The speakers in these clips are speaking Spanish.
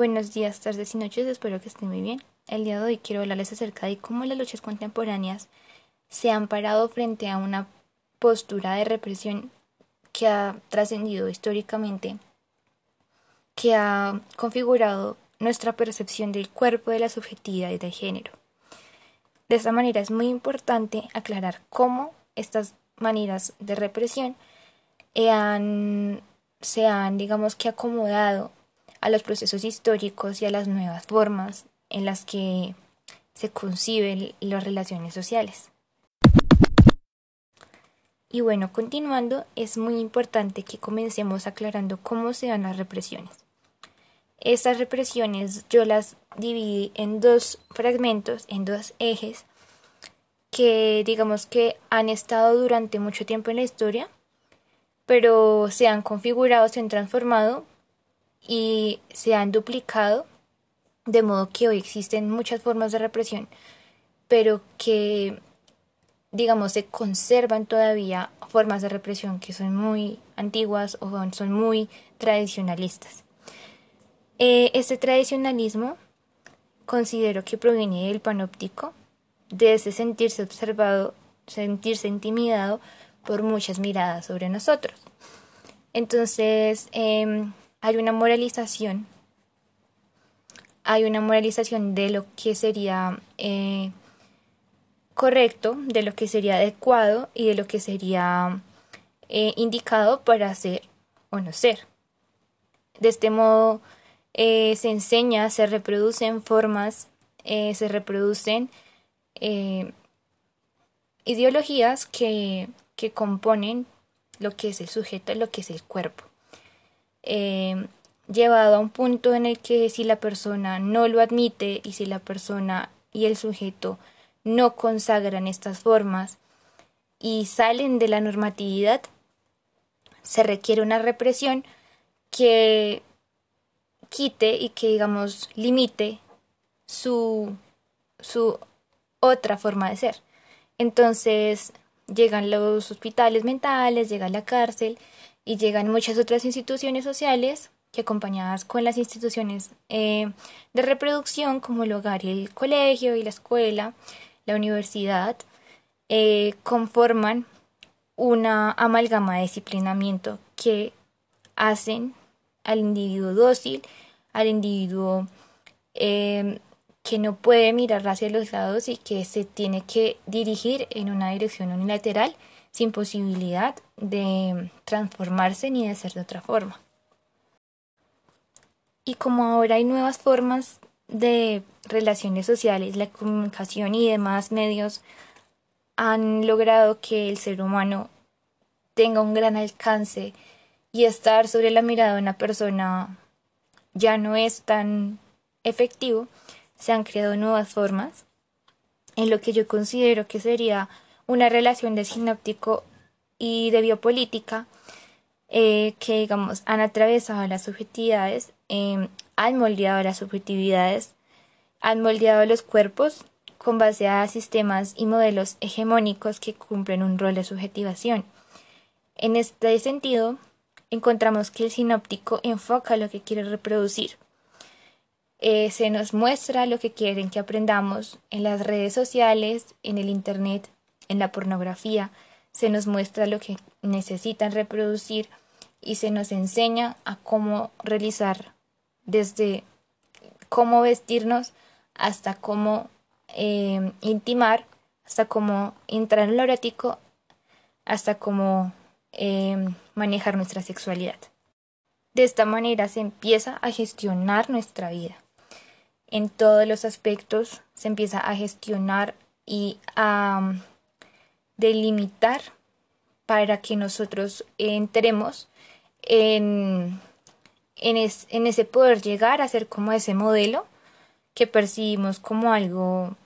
Buenos días, tardes y noches, espero que estén muy bien. El día de hoy quiero hablarles acerca de cómo las luchas contemporáneas se han parado frente a una postura de represión que ha trascendido históricamente, que ha configurado nuestra percepción del cuerpo, de la subjetividad y del género. De esta manera es muy importante aclarar cómo estas maneras de represión han, se han, digamos que, acomodado a los procesos históricos y a las nuevas formas en las que se conciben las relaciones sociales. Y bueno, continuando, es muy importante que comencemos aclarando cómo se dan las represiones. Estas represiones yo las dividí en dos fragmentos, en dos ejes, que digamos que han estado durante mucho tiempo en la historia, pero se han configurado, se han transformado y se han duplicado, de modo que hoy existen muchas formas de represión, pero que, digamos, se conservan todavía formas de represión que son muy antiguas o son muy tradicionalistas. Eh, este tradicionalismo considero que proviene del panóptico, de ese sentirse observado, sentirse intimidado por muchas miradas sobre nosotros. Entonces, em, hay una moralización, hay una moralización de lo que sería eh, correcto, de lo que sería adecuado y de lo que sería eh, indicado para ser o no ser. De este modo eh, se enseña, se reproducen formas, se reproducen ideologías que, que componen lo que es el sujeto, lo que es el cuerpo. Eh, llevado a un punto en el que si la persona no lo admite y si la persona y el sujeto no consagran estas formas y salen de la normatividad, se requiere una represión que quite y que, digamos, limite su, su otra forma de ser. Entonces llegan los hospitales mentales, llega la cárcel y llegan muchas otras instituciones sociales que acompañadas con las instituciones eh, de reproducción como el hogar y el colegio y la escuela, la universidad, eh, conforman una amalgama de disciplinamiento que hacen al individuo dócil, al individuo eh, que no puede mirar hacia los lados y que se tiene que dirigir en una dirección unilateral sin posibilidad de transformarse ni de ser de otra forma. Y como ahora hay nuevas formas de relaciones sociales, la comunicación y demás medios han logrado que el ser humano tenga un gran alcance y estar sobre la mirada de una persona ya no es tan efectivo, se han creado nuevas formas en lo que yo considero que sería una relación de sinóptico y de biopolítica eh, que, digamos, han atravesado las subjetividades, em, han moldeado las subjetividades, han moldeado los cuerpos con base a sistemas y modelos hegemónicos que cumplen un rol de subjetivación. En este sentido, encontramos que el sinóptico enfoca lo que quiere reproducir. Eh, se nos muestra lo que quieren que aprendamos en las redes sociales, en el Internet, en la pornografía, se nos muestra lo que necesitan reproducir y se nos enseña a cómo realizar desde cómo vestirnos hasta cómo eh, intimar, hasta cómo entrar en lo erótico, hasta cómo eh, manejar nuestra sexualidad. De esta manera se empieza a gestionar nuestra vida. En todos los aspectos se empieza a gestionar y a delimitar para que nosotros entremos en, en, ese poder llegar a ser como ese modelo que percibimos como algo,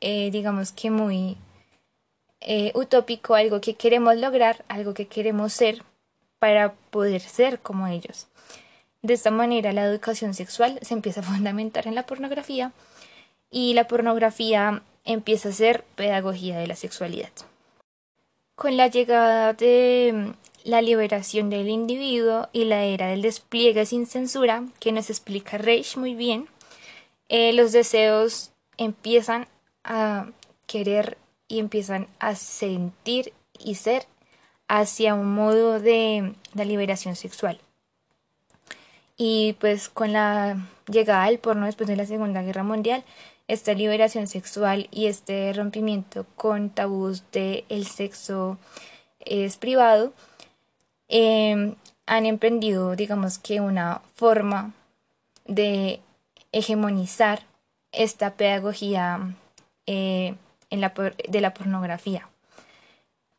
eh, digamos que muy eh, utópico, algo que queremos lograr, algo que queremos ser para poder ser como ellos. De esta manera la educación sexual se empieza a fundamentar en la pornografía y la pornografía empieza a ser pedagogía de la sexualidad. Con la llegada de mm, la liberación del individuo y la era del despliegue sin censura, que nos explica Reich muy bien, eh, los deseos empiezan a querer y empiezan a sentir y ser hacia un modo de la liberación sexual. Y pues con la llegada del porno después de la Segunda Guerra Mundial, esta liberación sexual y este rompimiento con tabús del el sexo es privado, em, han emprendido, digamos que, una forma de hegemonizar esta pedagogía eh, en la, de la pornografía.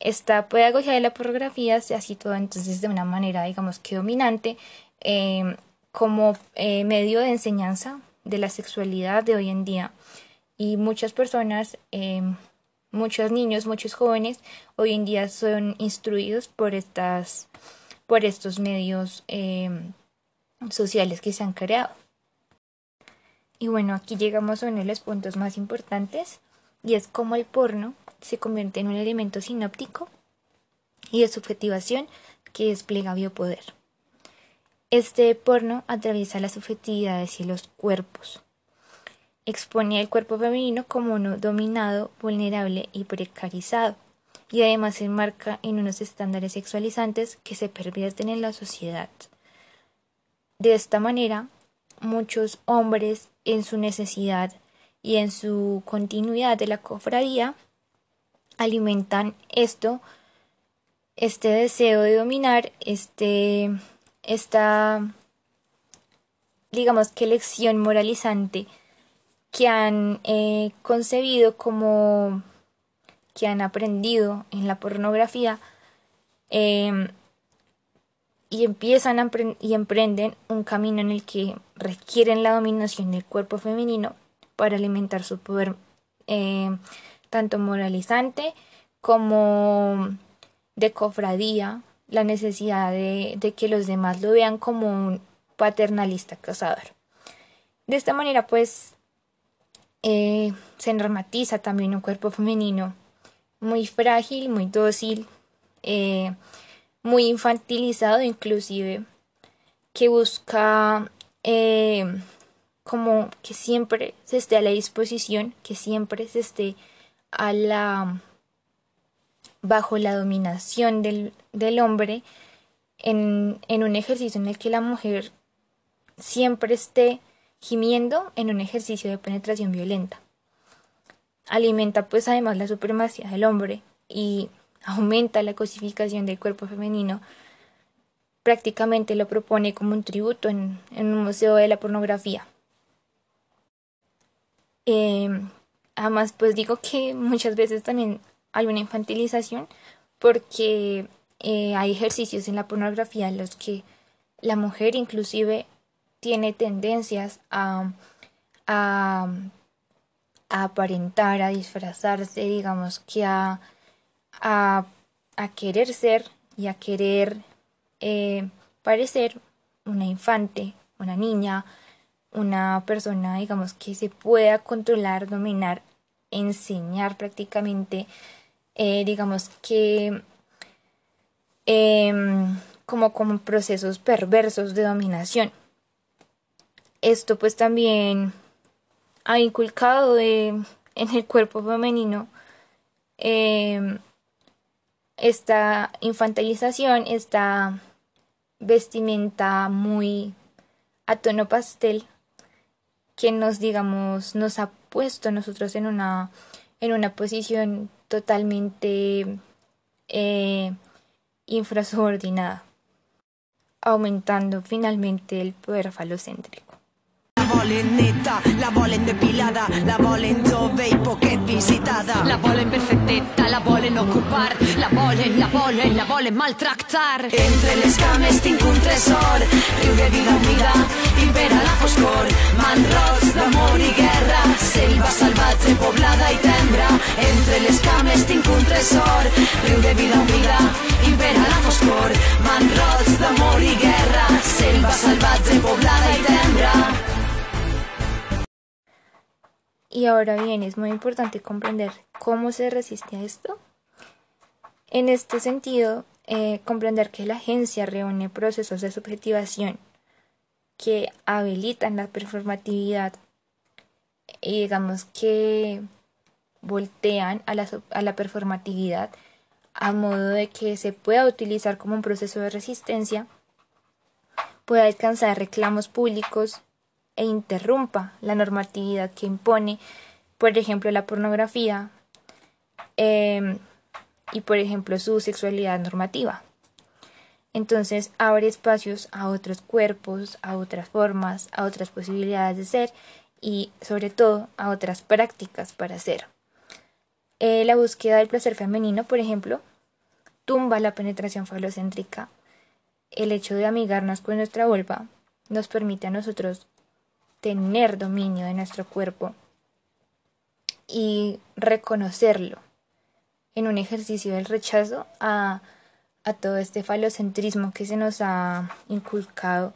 Esta pedagogía de la pornografía se ha situado entonces de una manera, digamos que dominante, em, como eh, medio de enseñanza de la sexualidad de hoy en día. Y muchas personas, em, muchos niños, muchos jóvenes, hoy en día son instruidos por, estas, por estos medios em, sociales que se han creado. Y bueno, aquí llegamos a uno de los puntos más importantes y es cómo el porno se convierte en un elemento sinóptico y de subjetivación que despliega biopoder. Este porno atraviesa las subjetividades y los cuerpos. Expone al cuerpo femenino como uno dominado, vulnerable y precarizado, y además se enmarca en unos estándares sexualizantes que se pervierten en la sociedad. De esta manera, muchos hombres, en su necesidad y en su continuidad de la cofradía, alimentan esto, este deseo de dominar, este, esta, digamos que lección moralizante que han eh, concebido como que han aprendido en la pornografía em, y empiezan y emprenden un camino en el que requieren la dominación del cuerpo femenino para alimentar su poder em, tanto moralizante como de cofradía, la necesidad de, que los demás lo vean como un paternalista cazador. De esta manera, pues, eh, se normatiza también un cuerpo femenino muy frágil, muy dócil, eh, muy infantilizado inclusive, que busca eh, como que siempre se esté a la disposición, que siempre se esté a la bajo la dominación del, del hombre en, en, un ejercicio en el que la mujer siempre esté gimiendo en un ejercicio de penetración violenta. Alimenta pues además la supremacía del hombre y aumenta la cosificación del cuerpo femenino. Prácticamente lo propone como un tributo en, en un museo de la pornografía. Eh, Además, pues digo que muchas veces también hay una infantilización porque eh, hay ejercicios en la pornografía en los que la mujer inclusive tiene tendencias a, a, aparentar, a disfrazarse, digamos que a, a, querer ser y a querer eh, parecer una infante, una niña, una persona, digamos, que se pueda controlar, dominar, enseñar prácticamente, eh, digamos que em, como como procesos perversos de dominación. Esto pues también ha inculcado en el cuerpo femenino em, esta infantilización, esta vestimenta muy a tono pastel que nos digamos nos ha puesto nosotros en una en una posición totalmente eh, infrasubordinada aumentando finalmente el poder falocéntrico volen neta, la volen depilada, la volen jove i poquet visitada. La volen perfecteta, la volen ocupar, la volen, la volen, la volen maltractar. Entre les cames tinc un tresor, riu de vida humida, impera Y ahora bien, es muy importante comprender cómo se resiste a esto. En este sentido, eh, comprender que la agencia reúne procesos de subjetivación que habilitan la performatividad y digamos que voltean a la, a la performatividad a modo de que se pueda utilizar como un proceso de resistencia, pueda alcanzar reclamos públicos e interrumpa la normatividad que impone, por ejemplo, la pornografía em, y, por ejemplo, su sexualidad normativa. Entonces abre espacios a otros cuerpos, a otras formas, a otras posibilidades de ser y sobre todo a otras prácticas para ser. Eh, la búsqueda del placer femenino, por ejemplo, tumba la penetración falocéntrica. El hecho de amigarnos con nuestra vulva nos permite a nosotros tener dominio de nuestro cuerpo y reconocerlo en un ejercicio del rechazo a, todo este falocentrismo que se nos ha inculcado,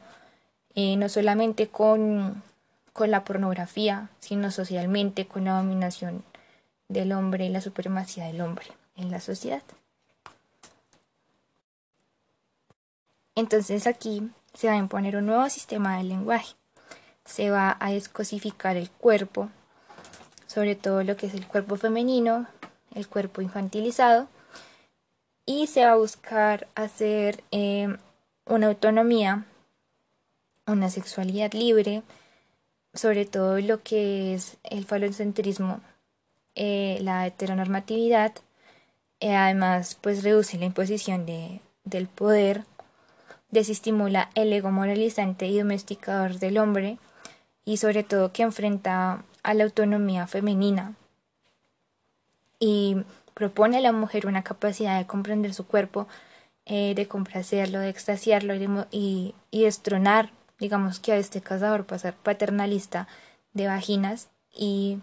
eh, no solamente con, con la pornografía, sino socialmente con la dominación del hombre y la supremacía del hombre en la sociedad. Entonces aquí se va a imponer un nuevo sistema de lenguaje. Se va a descosificar el cuerpo, sobre todo lo que es el cuerpo femenino, el cuerpo infantilizado, y se va a buscar hacer eh, una autonomía, una sexualidad libre, sobre todo lo que es el falocentrismo eh, la heteronormatividad, eh, además pues reduce la imposición de, del poder, desestimula el ego moralizante y domesticador del hombre y sobre todo que enfrenta a la autonomía femenina y propone a la mujer una capacidad de comprender su cuerpo, eh, de complacerlo, de extasiarlo y, y, destronar, digamos que a este cazador paternalista de vaginas y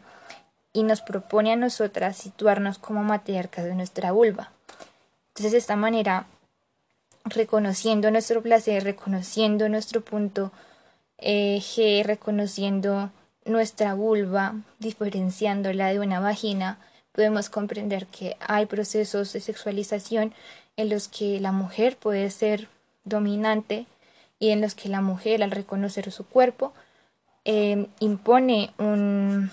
y nos propone a nosotras situarnos como matriarcas de nuestra vulva. Entonces, de esta manera, reconociendo nuestro placer, reconociendo nuestro punto eh, G, reconociendo nuestra vulva, diferenciándola de una vagina, podemos comprender que hay procesos de sexualización en los que la mujer puede ser dominante y en los que la mujer al reconocer su cuerpo eh, impone un,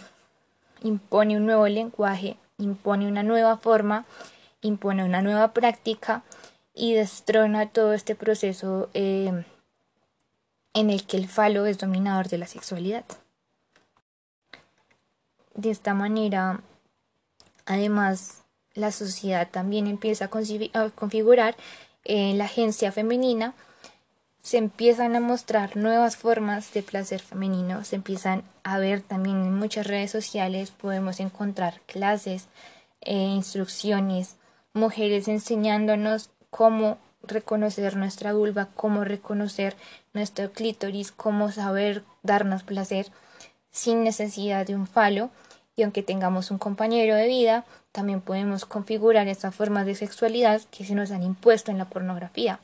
impone un nuevo lenguaje, impone una nueva forma, impone una nueva práctica y destrona todo este proceso eh, en el que el falo es dominador de la sexualidad. De esta manera, además, la sociedad también empieza a, configurar eh, la agencia femenina se empiezan a mostrar nuevas formas de placer femenino, se empiezan a ver también en muchas redes sociales, podemos encontrar clases, e instrucciones, mujeres enseñándonos cómo reconocer nuestra vulva, cómo reconocer nuestro clítoris, cómo saber darnos placer sin necesidad de un falo. Y aunque tengamos un compañero de vida, también podemos configurar estas formas de sexualidad que se nos han impuesto en la pornografía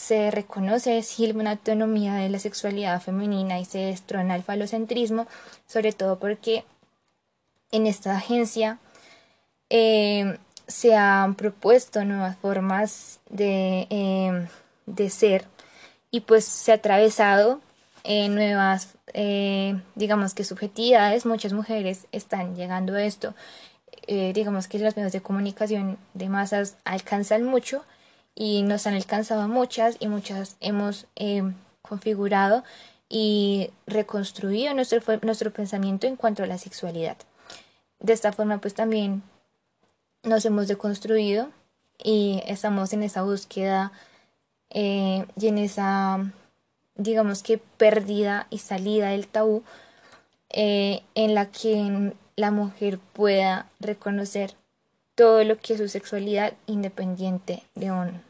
se reconoce una autonomía de la sexualidad femenina y se destrona el falocentrismo, sobre todo porque en esta agencia eh, se han propuesto nuevas formas de, eh, de, ser y pues se ha atravesado en nuevas, eh, digamos que subjetividades, muchas mujeres están llegando a esto, digamos que los medios de comunicación de masas alcanzan mucho, y nos han alcanzado muchas y muchas hemos em, configurado y reconstruido nuestro, nuestro pensamiento en cuanto a la sexualidad. De esta forma pues también nos hemos deconstruido y estamos en esa búsqueda eh, y en esa digamos que pérdida y salida del tabú eh, en la que la mujer pueda reconocer todo lo que es su sexualidad independiente de, un,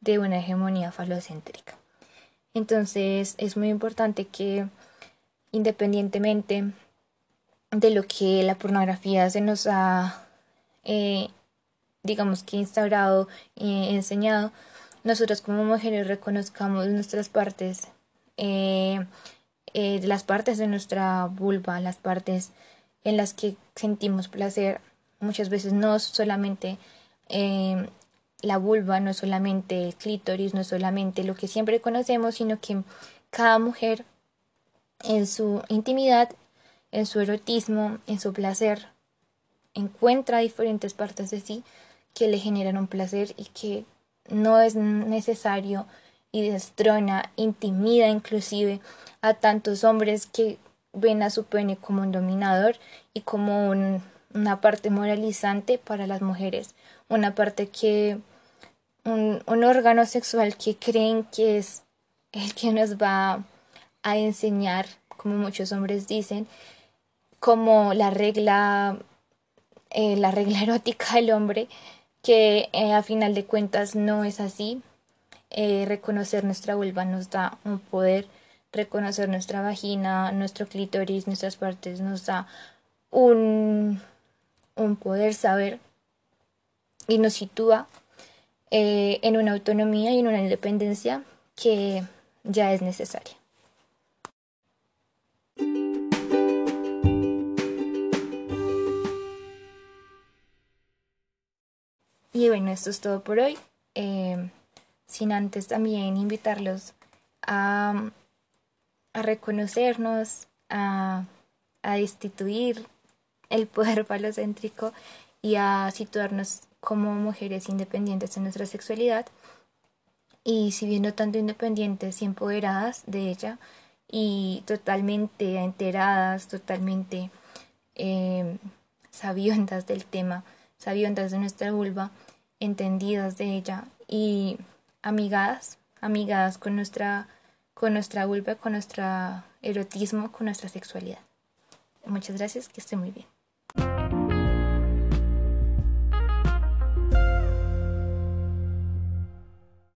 de una hegemonía falocéntrica. Entonces es muy importante que independientemente de lo que la pornografía se nos ha, eh, digamos que instaurado y enseñado, nosotros como mujeres reconozcamos nuestras partes, eh, eh, las partes de nuestra vulva, las partes en las que sentimos placer, muchas veces no solamente eh, la vulva no es solamente el clítoris, no es solamente lo que siempre conocemos, sino que cada mujer en su intimidad, en su erotismo, en su placer, encuentra diferentes partes de sí que le generan un placer y que no es necesario y destrona, intimida inclusive a tantos hombres que ven a su pene como un dominador y como una parte moralizante para las mujeres, una parte que un, un órgano sexual que creen que es el que nos va a enseñar, como muchos hombres dicen, como la regla, eh, la regla erótica del hombre, que eh, a final de cuentas no es así. Eh, reconocer nuestra vulva nos da un poder, reconocer nuestra vagina, nuestro clítoris, nuestras partes nos da un, un poder saber y nos sitúa en una autonomía y en una independencia que ya es necesaria. Y bueno, esto es todo por hoy. Eh, sin antes también invitarlos a, a reconocernos, a, a destituir el poder falocéntrico y a situarnos como mujeres independientes en nuestra sexualidad y si bien no tanto independientes y empoderadas de ella y totalmente enteradas, totalmente eh, sabiondas del tema, sabiondas de nuestra vulva, entendidas de ella y amigadas, amigadas con nuestra, con nuestra vulva, con nuestro erotismo, con nuestra sexualidad. Muchas gracias, que esté muy bien.